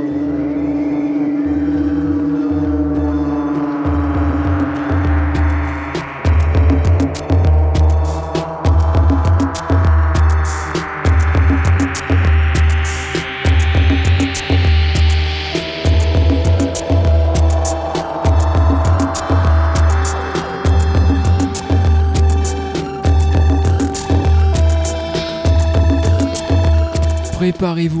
Qui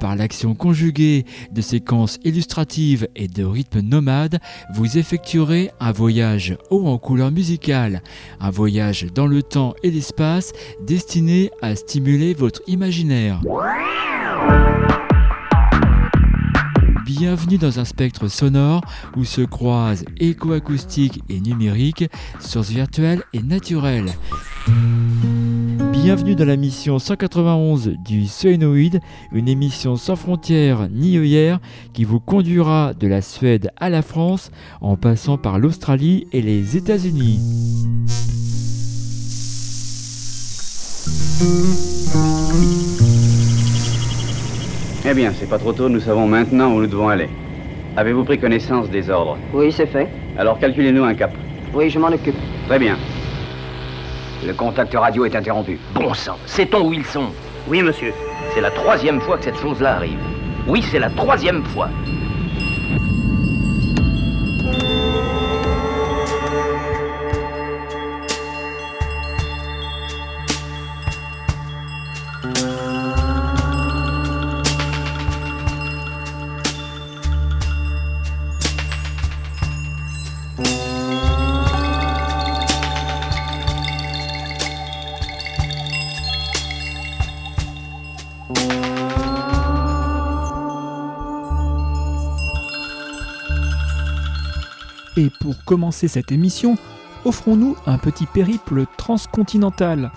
Par l'action conjuguée de séquences illustratives et de rythmes nomades, vous effectuerez un voyage haut en couleur musicale, un voyage dans le temps et l'espace destiné à stimuler votre imaginaire. Bienvenue dans un spectre sonore où se croisent éco-acoustique et numérique, sources virtuelles et naturelles. Bienvenue dans la mission 191 du Soenoid, une émission sans frontières ni œillères qui vous conduira de la Suède à la France en passant par l'Australie et les États-Unis. Eh bien, c'est pas trop tôt, nous savons maintenant où nous devons aller. Avez-vous pris connaissance des ordres? Oui, c'est fait. Alors calculez-nous un cap. Oui, je m'en occupe. Très bien. Le contact radio est interrompu. Bon sang, sait-on où ils sont? Oui, monsieur. C'est la troisième fois que cette chose-là arrive. Oui, c'est la troisième fois. Commencer cette émission, offrons-nous un petit périple transcontinental.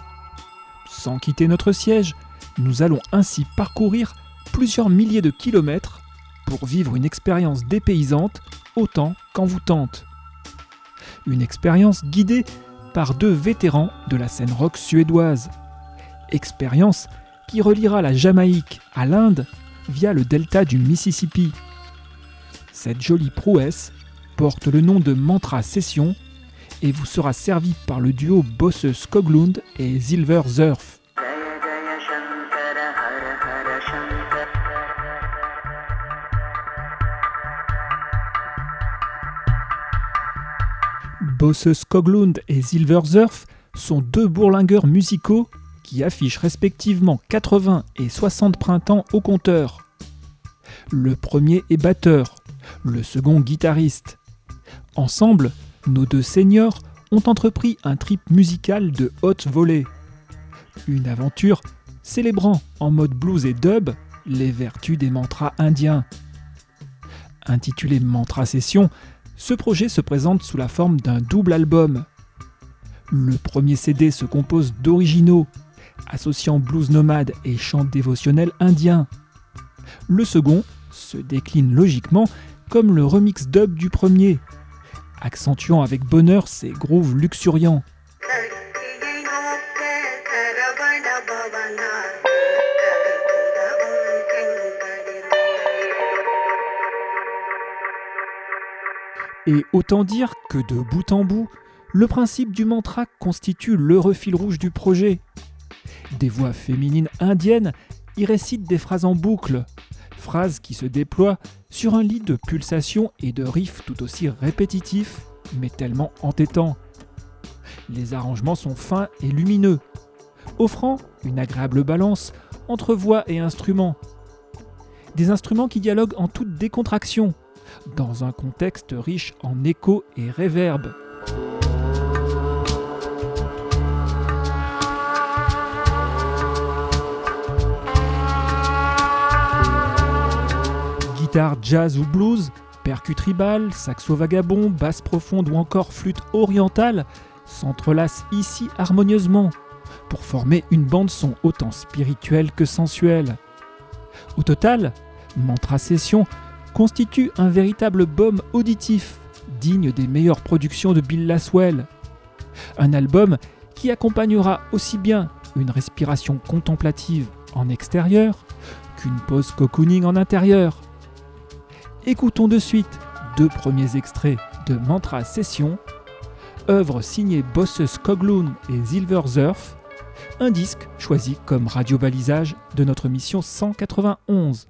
Sans quitter notre siège, nous allons ainsi parcourir plusieurs milliers de kilomètres pour vivre une expérience dépaysante autant qu'envoûtante. Une expérience guidée par deux vétérans de la scène rock suédoise. Expérience qui reliera la Jamaïque à l'Inde via le delta du Mississippi. Cette jolie prouesse porte le nom de Mantra Session et vous sera servi par le duo Bosse Skoglund et Silver Zurf. Bosse Skoglund et Silver Zurf sont deux bourlingueurs musicaux qui affichent respectivement 80 et 60 printemps au compteur. Le premier est batteur, le second guitariste. Ensemble, nos deux seniors ont entrepris un trip musical de haute volée. Une aventure célébrant en mode blues et dub les vertus des mantras indiens. Intitulé Mantra Session, ce projet se présente sous la forme d'un double album. Le premier CD se compose d'originaux, associant blues nomade et chants dévotionnels indiens. Le second se décline logiquement comme le remix dub du premier, accentuant avec bonheur ses grooves luxuriants. Et autant dire que de bout en bout, le principe du mantra constitue le refil rouge du projet. Des voix féminines indiennes y récitent des phrases en boucle, phrases qui se déploient sur un lit de pulsations et de riffs tout aussi répétitifs, mais tellement entêtants. Les arrangements sont fins et lumineux, offrant une agréable balance entre voix et instruments. Des instruments qui dialoguent en toute décontraction, dans un contexte riche en échos et réverb. Guitare jazz ou blues, percus tribal, saxo vagabond, basse profonde ou encore flûte orientale s'entrelacent ici harmonieusement pour former une bande son autant spirituelle que sensuelle. Au total, Mantra Session constitue un véritable baume auditif, digne des meilleures productions de Bill Laswell. Un album qui accompagnera aussi bien une respiration contemplative en extérieur qu'une pause cocooning en intérieur. Écoutons de suite deux premiers extraits de Mantra Session, œuvre signée Bosses Kogloon et Silver Zurf, un disque choisi comme radio-balisage de notre mission 191.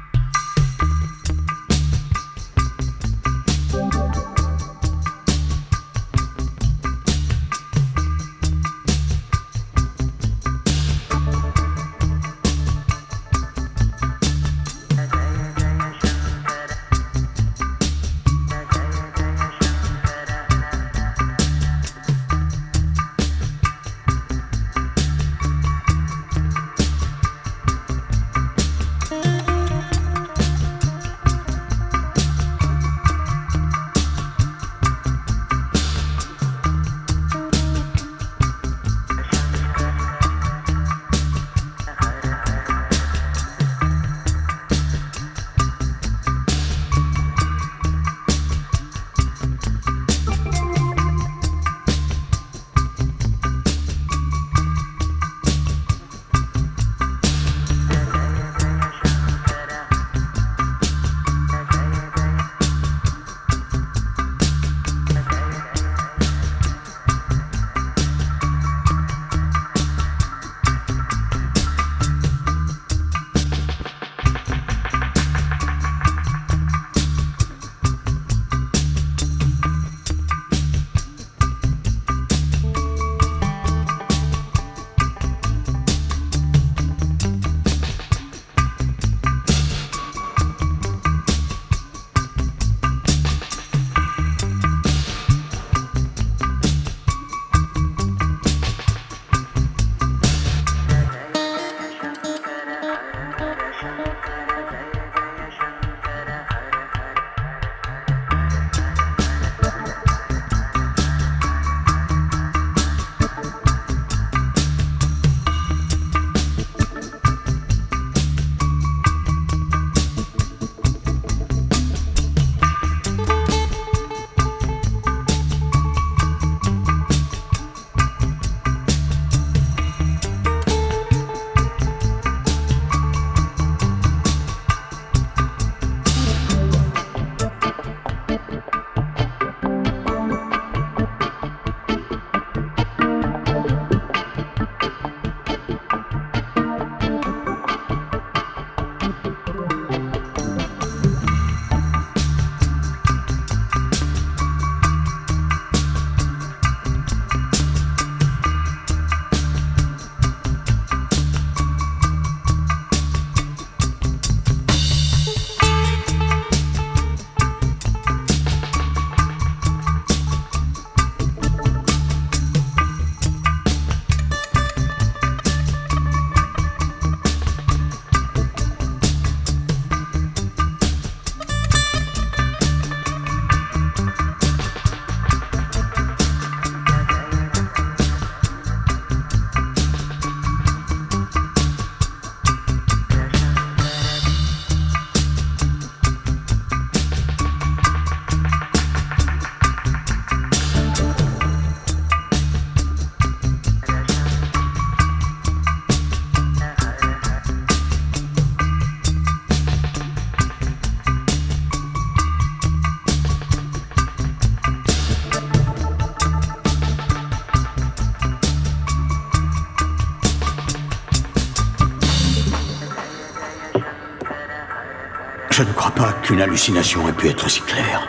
Pas qu'une hallucination ait pu être si claire.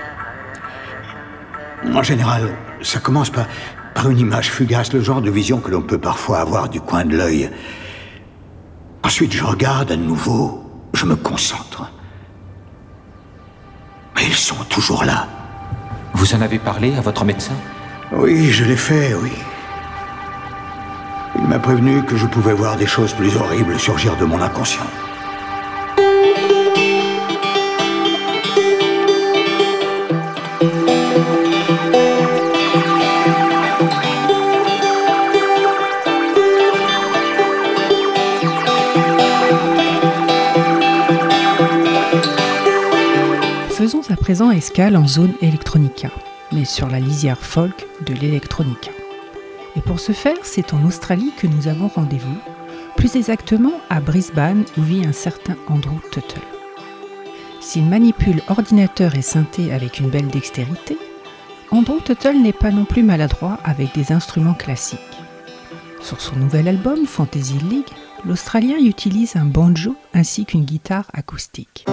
En général, ça commence par, par une image fugace, le genre de vision que l'on peut parfois avoir du coin de l'œil. Ensuite, je regarde à nouveau, je me concentre. Mais ils sont toujours là. Vous en avez parlé à votre médecin? Oui, je l'ai fait, oui. Il m'a prévenu que je pouvais voir des choses plus horribles surgir de mon inconscient. À présent escale en zone electronica, mais sur la lisière folk de l'electronica. Et pour ce faire, c'est en Australie que nous avons rendez-vous, plus exactement à Brisbane où vit un certain Andrew Tuttle. S'il manipule ordinateur et synthé avec une belle dextérité, Andrew Tuttle n'est pas non plus maladroit avec des instruments classiques. Sur son nouvel album Fantasy League, l'Australien utilise un banjo ainsi qu'une guitare acoustique.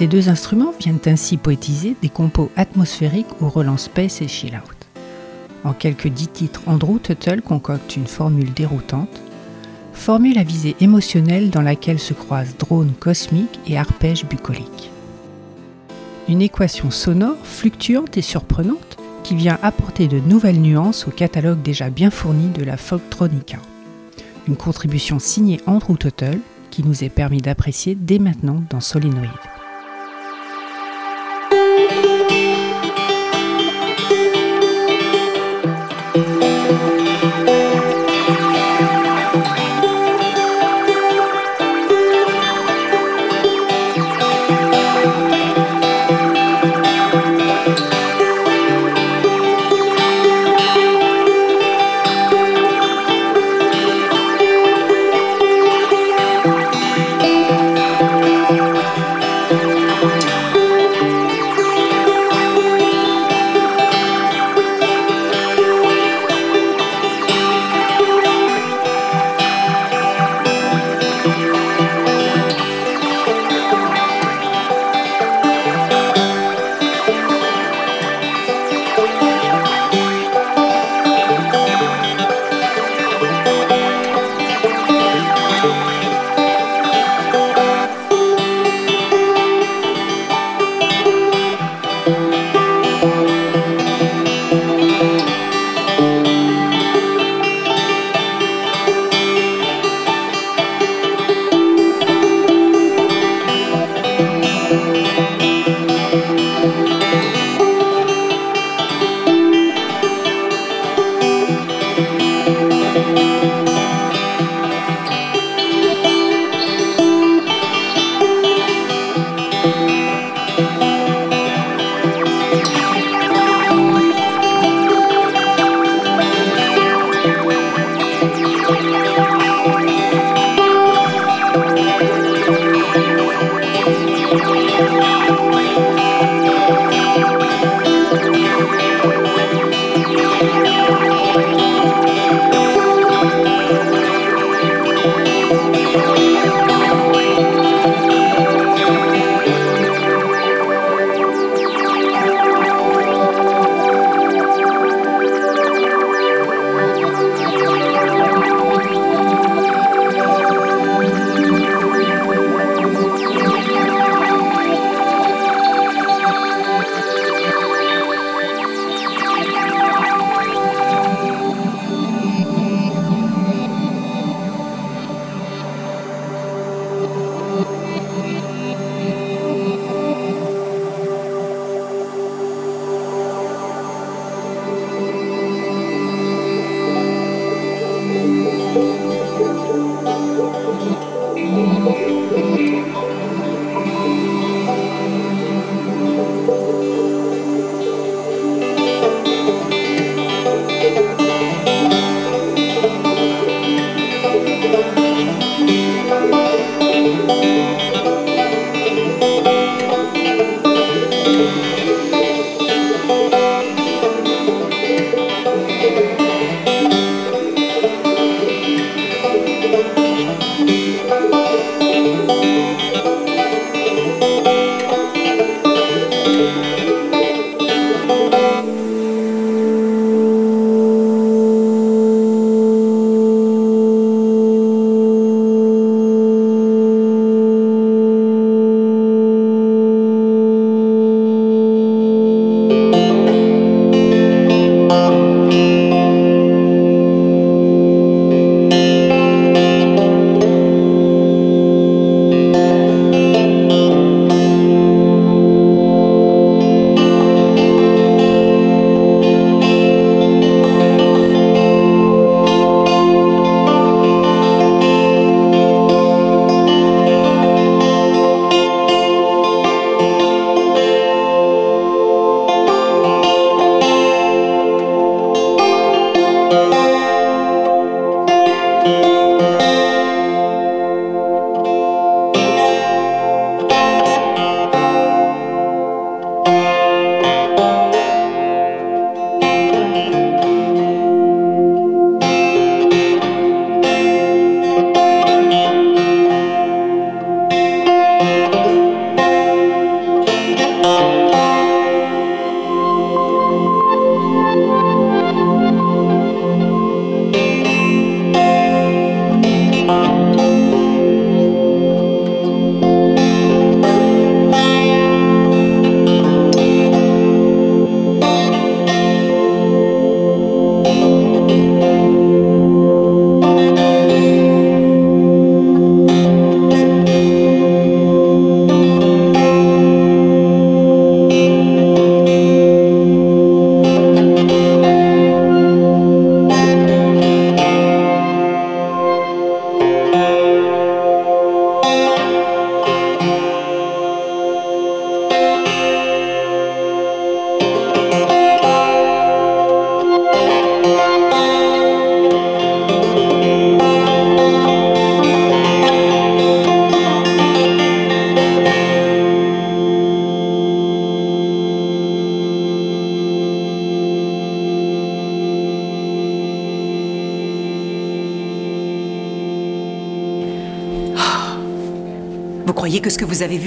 Ces deux instruments viennent ainsi poétiser des compos atmosphériques au relance space et chill out. En quelques dix titres, Andrew Tuttle concocte une formule déroutante, formule à visée émotionnelle dans laquelle se croisent drones cosmiques et arpèges bucoliques. Une équation sonore fluctuante et surprenante qui vient apporter de nouvelles nuances au catalogue déjà bien fourni de la folktronica. Une contribution signée Andrew Tuttle qui nous est permis d'apprécier dès maintenant dans Solenoid.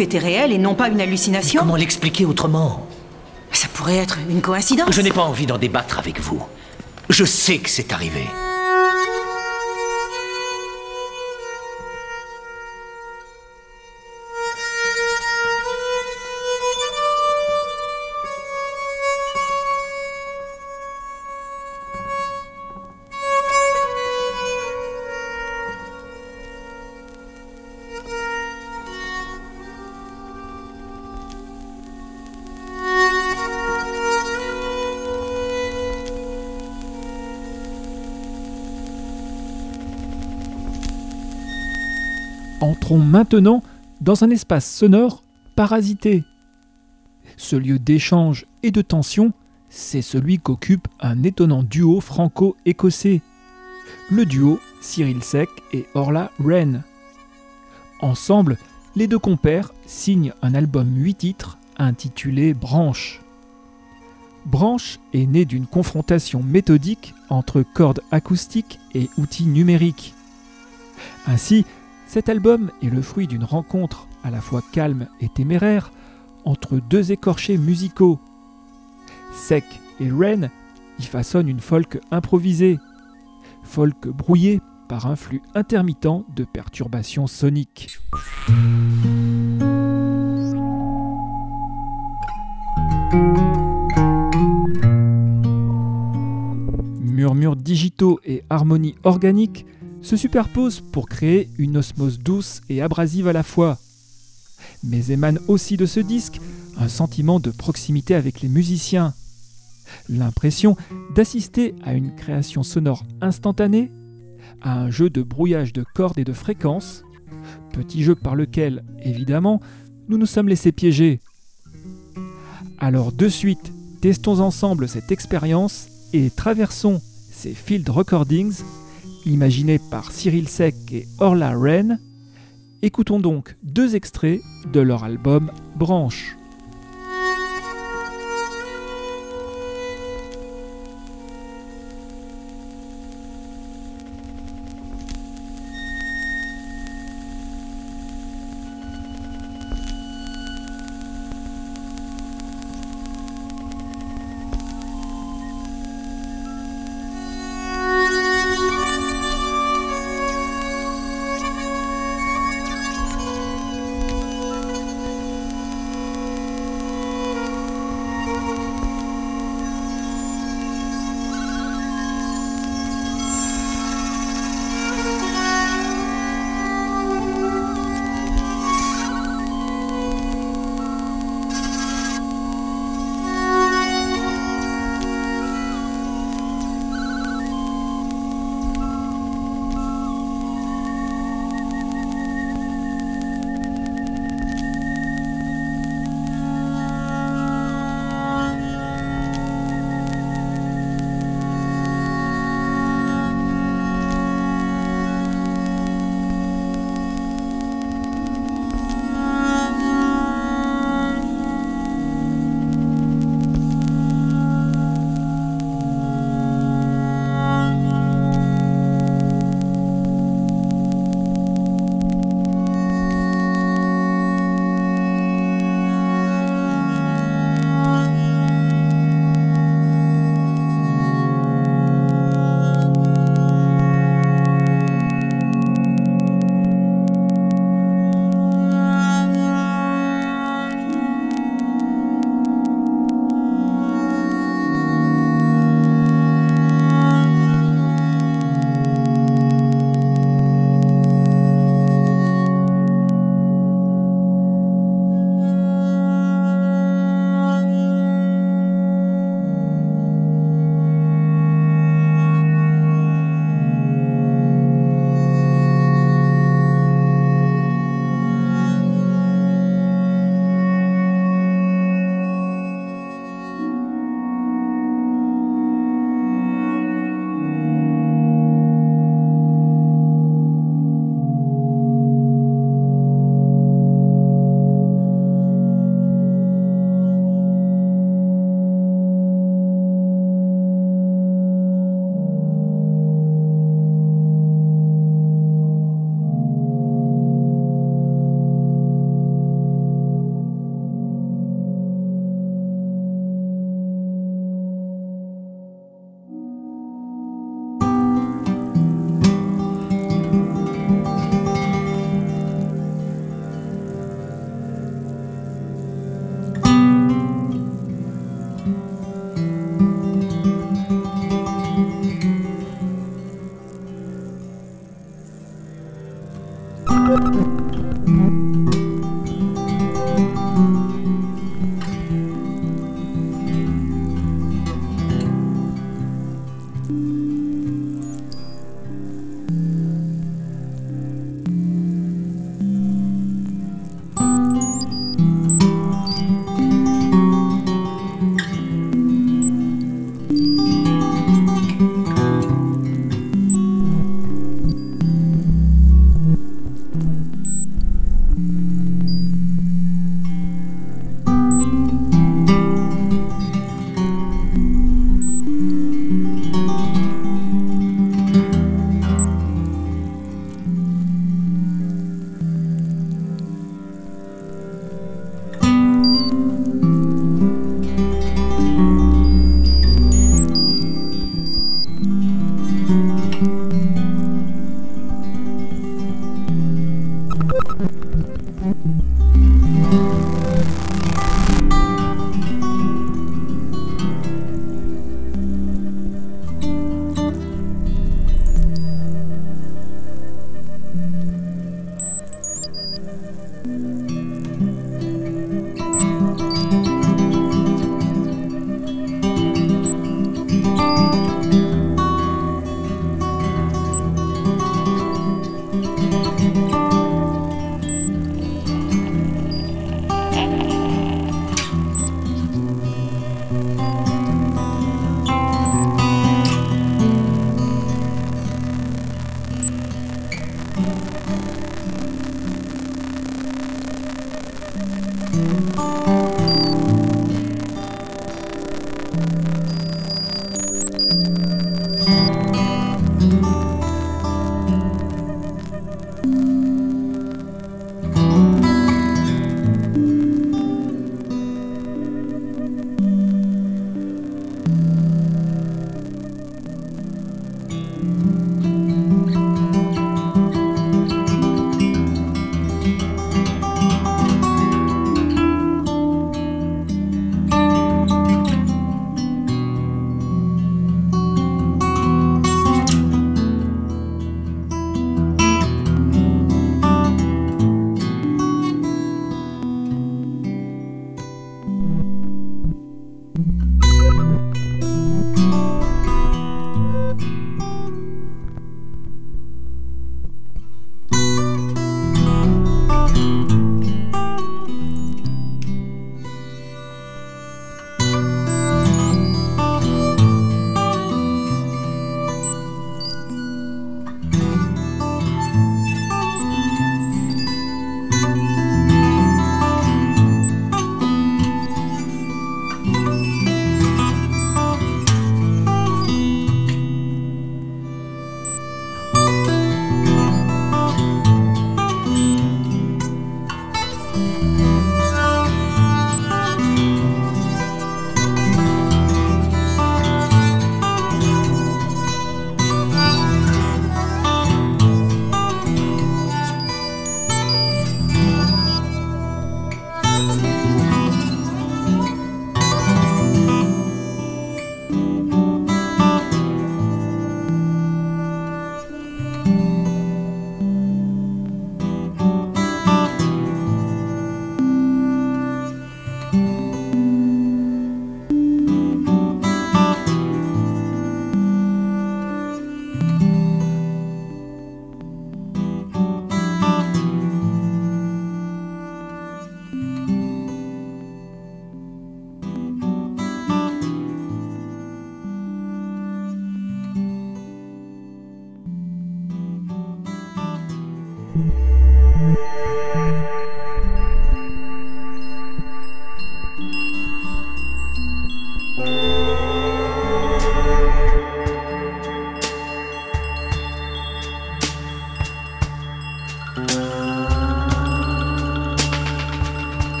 Était réel et non pas une hallucination Comment l'expliquer autrement Ça pourrait être une coïncidence. Je n'ai pas envie d'en débattre avec vous. Je sais que c'est arrivé. Maintenant dans un espace sonore parasité. Ce lieu d'échange et de tension, c'est celui qu'occupe un étonnant duo franco-écossais, le duo Cyril Sec et Orla Wren. Ensemble, les deux compères signent un album 8 titres intitulé Branche. Branche est né d'une confrontation méthodique entre cordes acoustiques et outils numériques. Ainsi, cet album est le fruit d'une rencontre à la fois calme et téméraire entre deux écorchés musicaux. Sec et Wren y façonnent une folk improvisée, folk brouillée par un flux intermittent de perturbations soniques. Murmures digitaux et harmonies organiques se superposent pour créer une osmose douce et abrasive à la fois. Mais émane aussi de ce disque un sentiment de proximité avec les musiciens, l'impression d'assister à une création sonore instantanée, à un jeu de brouillage de cordes et de fréquences, petit jeu par lequel, évidemment, nous nous sommes laissés piéger. Alors de suite, testons ensemble cette expérience et traversons ces field recordings imaginé par Cyril Sec et Orla Wren. Écoutons donc deux extraits de leur album Branche.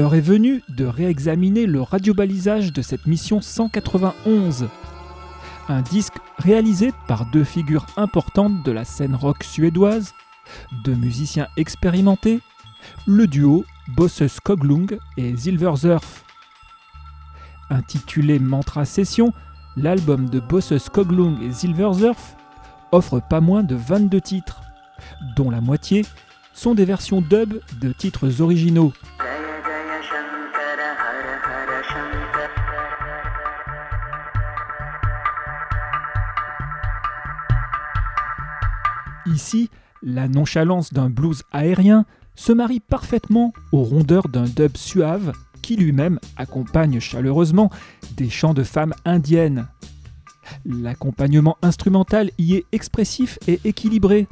L'heure est venue de réexaminer le radiobalisage de cette mission 191. Un disque réalisé par deux figures importantes de la scène rock suédoise, deux musiciens expérimentés, le duo Bosses Koglung et Silverzurf. Intitulé Mantra Session, l'album de Bosses Koglung et Silverzurf offre pas moins de 22 titres, dont la moitié sont des versions dub de titres originaux. Ici, la nonchalance d'un blues aérien se marie parfaitement aux rondeurs d'un dub suave qui lui-même accompagne chaleureusement des chants de femmes indiennes. L'accompagnement instrumental y est expressif et équilibré,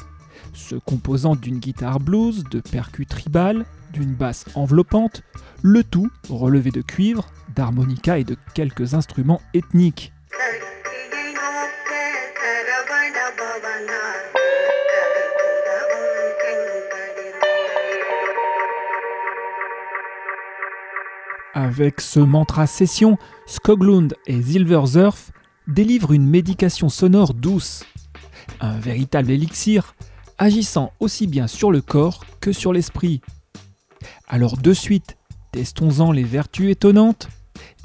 se composant d'une guitare blues, de percus tribales, d'une basse enveloppante, le tout relevé de cuivre, d'harmonica et de quelques instruments ethniques. Avec ce mantra session, Skoglund et Silverzurf délivrent une médication sonore douce, un véritable élixir agissant aussi bien sur le corps que sur l'esprit. Alors de suite, testons-en les vertus étonnantes,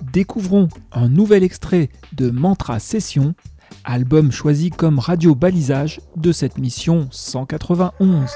découvrons un nouvel extrait de Mantra Session, album choisi comme radio balisage de cette mission 191.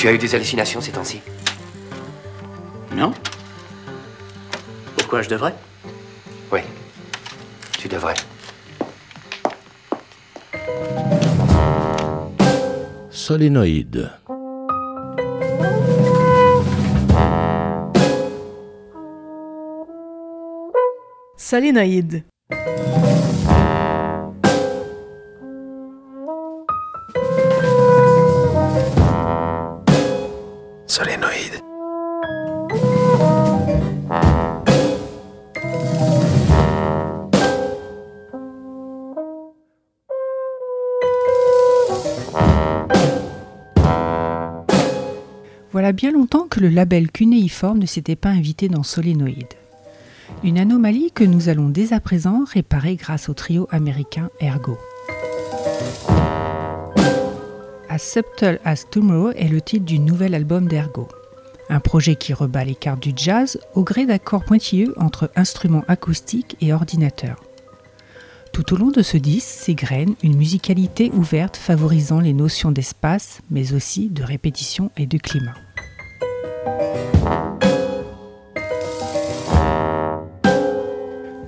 Tu as eu des hallucinations ces temps-ci Non Pourquoi je devrais Oui, tu devrais. Solénoïde. Solénoïde. Que le label cunéiforme ne s'était pas invité dans Solénoïde. Une anomalie que nous allons dès à présent réparer grâce au trio américain Ergo. As Subtle as Tomorrow est le titre du nouvel album d'Ergo. Un projet qui rebat les cartes du jazz au gré d'accords pointilleux entre instruments acoustiques et ordinateurs. Tout au long de ce disque s'égrène une musicalité ouverte favorisant les notions d'espace, mais aussi de répétition et de climat.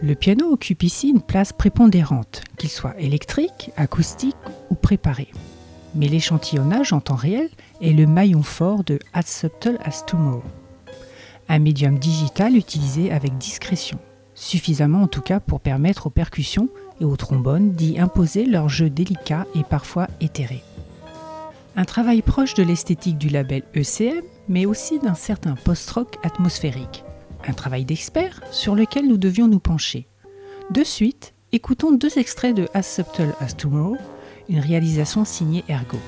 Le piano occupe ici une place prépondérante, qu'il soit électrique, acoustique ou préparé. Mais l'échantillonnage en temps réel est le maillon fort de As Subtle as Tomorrow, un médium digital utilisé avec discrétion, suffisamment en tout cas pour permettre aux percussions et aux trombones d'y imposer leur jeu délicat et parfois éthéré. Un travail proche de l'esthétique du label ECM, mais aussi d'un certain post-rock atmosphérique. Un travail d'expert sur lequel nous devions nous pencher. De suite, écoutons deux extraits de As Subtle as Tomorrow, une réalisation signée Ergo.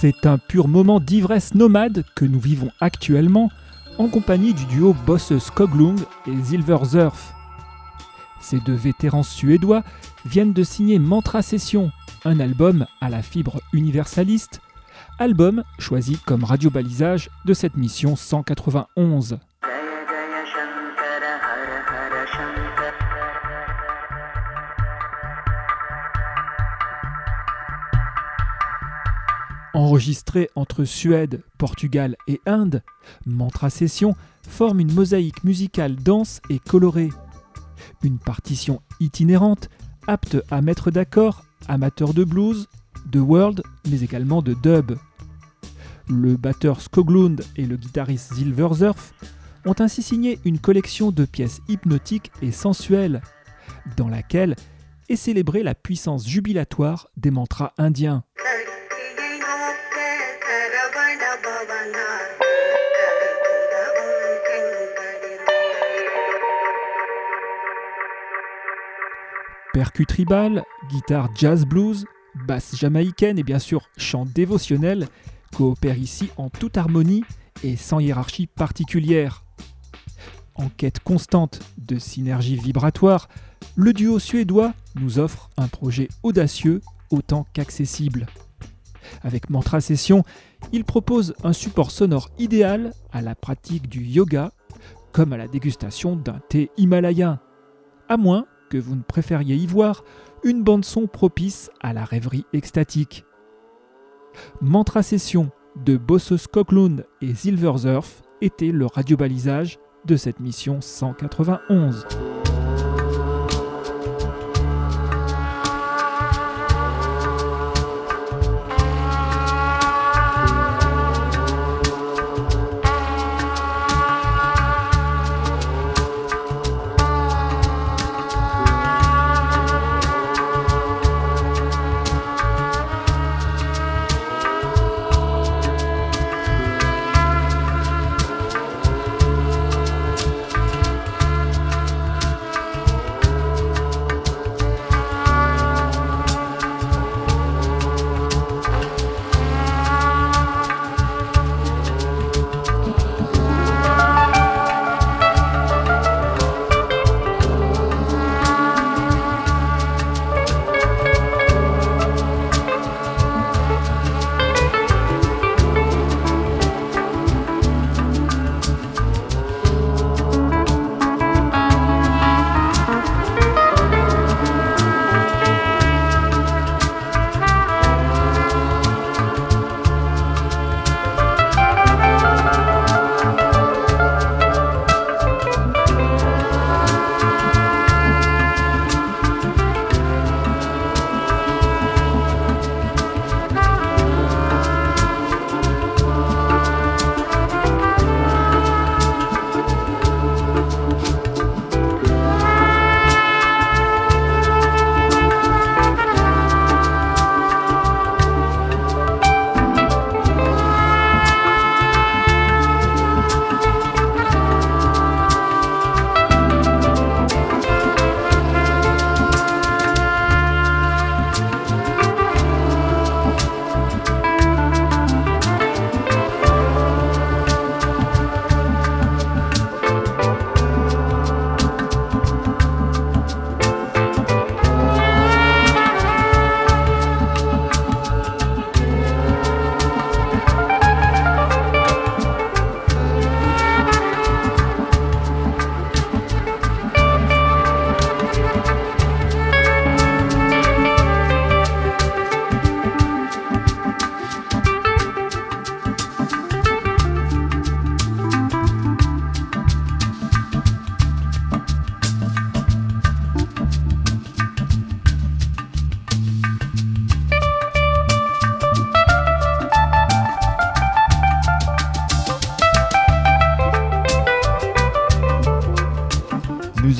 C'est un pur moment d'ivresse nomade que nous vivons actuellement en compagnie du duo Bosse Skoglung et Silverzurf. Ces deux vétérans suédois viennent de signer Mantra Session, un album à la fibre universaliste, album choisi comme radiobalisage de cette mission 191. Enregistré entre Suède, Portugal et Inde, Mantra Session forme une mosaïque musicale dense et colorée. Une partition itinérante, apte à mettre d'accord amateurs de blues, de world, mais également de dub. Le batteur Skoglund et le guitariste Silverzurf ont ainsi signé une collection de pièces hypnotiques et sensuelles, dans laquelle est célébrée la puissance jubilatoire des mantras indiens. Percu tribal, guitare jazz blues, basse jamaïcaine et bien sûr chant dévotionnel coopèrent ici en toute harmonie et sans hiérarchie particulière. En quête constante de synergie vibratoire, le duo suédois nous offre un projet audacieux autant qu'accessible. Avec Mantra Session, il propose un support sonore idéal à la pratique du yoga comme à la dégustation d'un thé himalayen, à moins que vous ne préfériez y voir une bande-son propice à la rêverie extatique. Mantra Session de Bossos Koklund et Silverzurf était le radiobalisage de cette mission 191.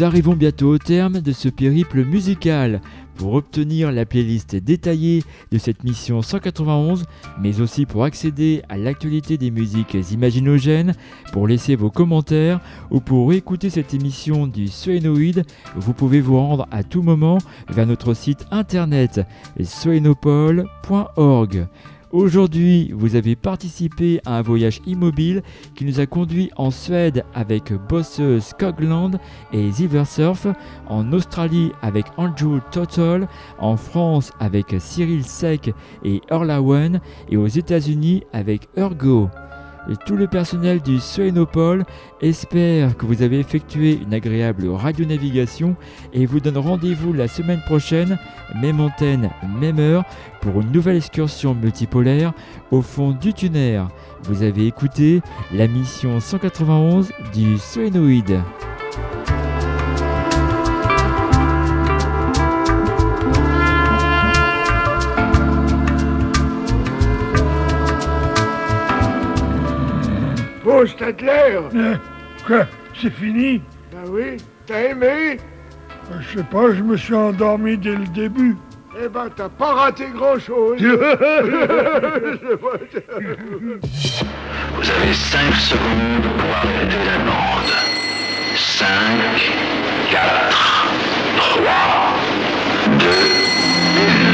Nous arrivons bientôt au terme de ce périple musical. Pour obtenir la playlist détaillée de cette mission 191, mais aussi pour accéder à l'actualité des musiques imaginogènes, pour laisser vos commentaires ou pour écouter cette émission du Soénoïde, vous pouvez vous rendre à tout moment vers notre site internet soénopole.org. Aujourd'hui, vous avez participé à un voyage immobile qui nous a conduit en Suède avec Bosses Skogland et Silversurf, en Australie avec Andrew Total, en France avec Cyril Sec et Erlawen et aux États-Unis avec Ergo et tout le personnel du Suénopole espère que vous avez effectué une agréable radionavigation et vous donne rendez-vous la semaine prochaine, même antenne, même heure, pour une nouvelle excursion multipolaire au fond du tunnel. Vous avez écouté la mission 191 du Suénoïde. Oh, Stadler euh, Quoi C'est fini? Ben oui, t'as aimé? Euh, Je sais pas, je me suis endormi dès le début. Eh ben, t'as pas raté grand-chose. Vous avez 5 secondes pour arrêter la bande. 5, 4, 3, 2, 1.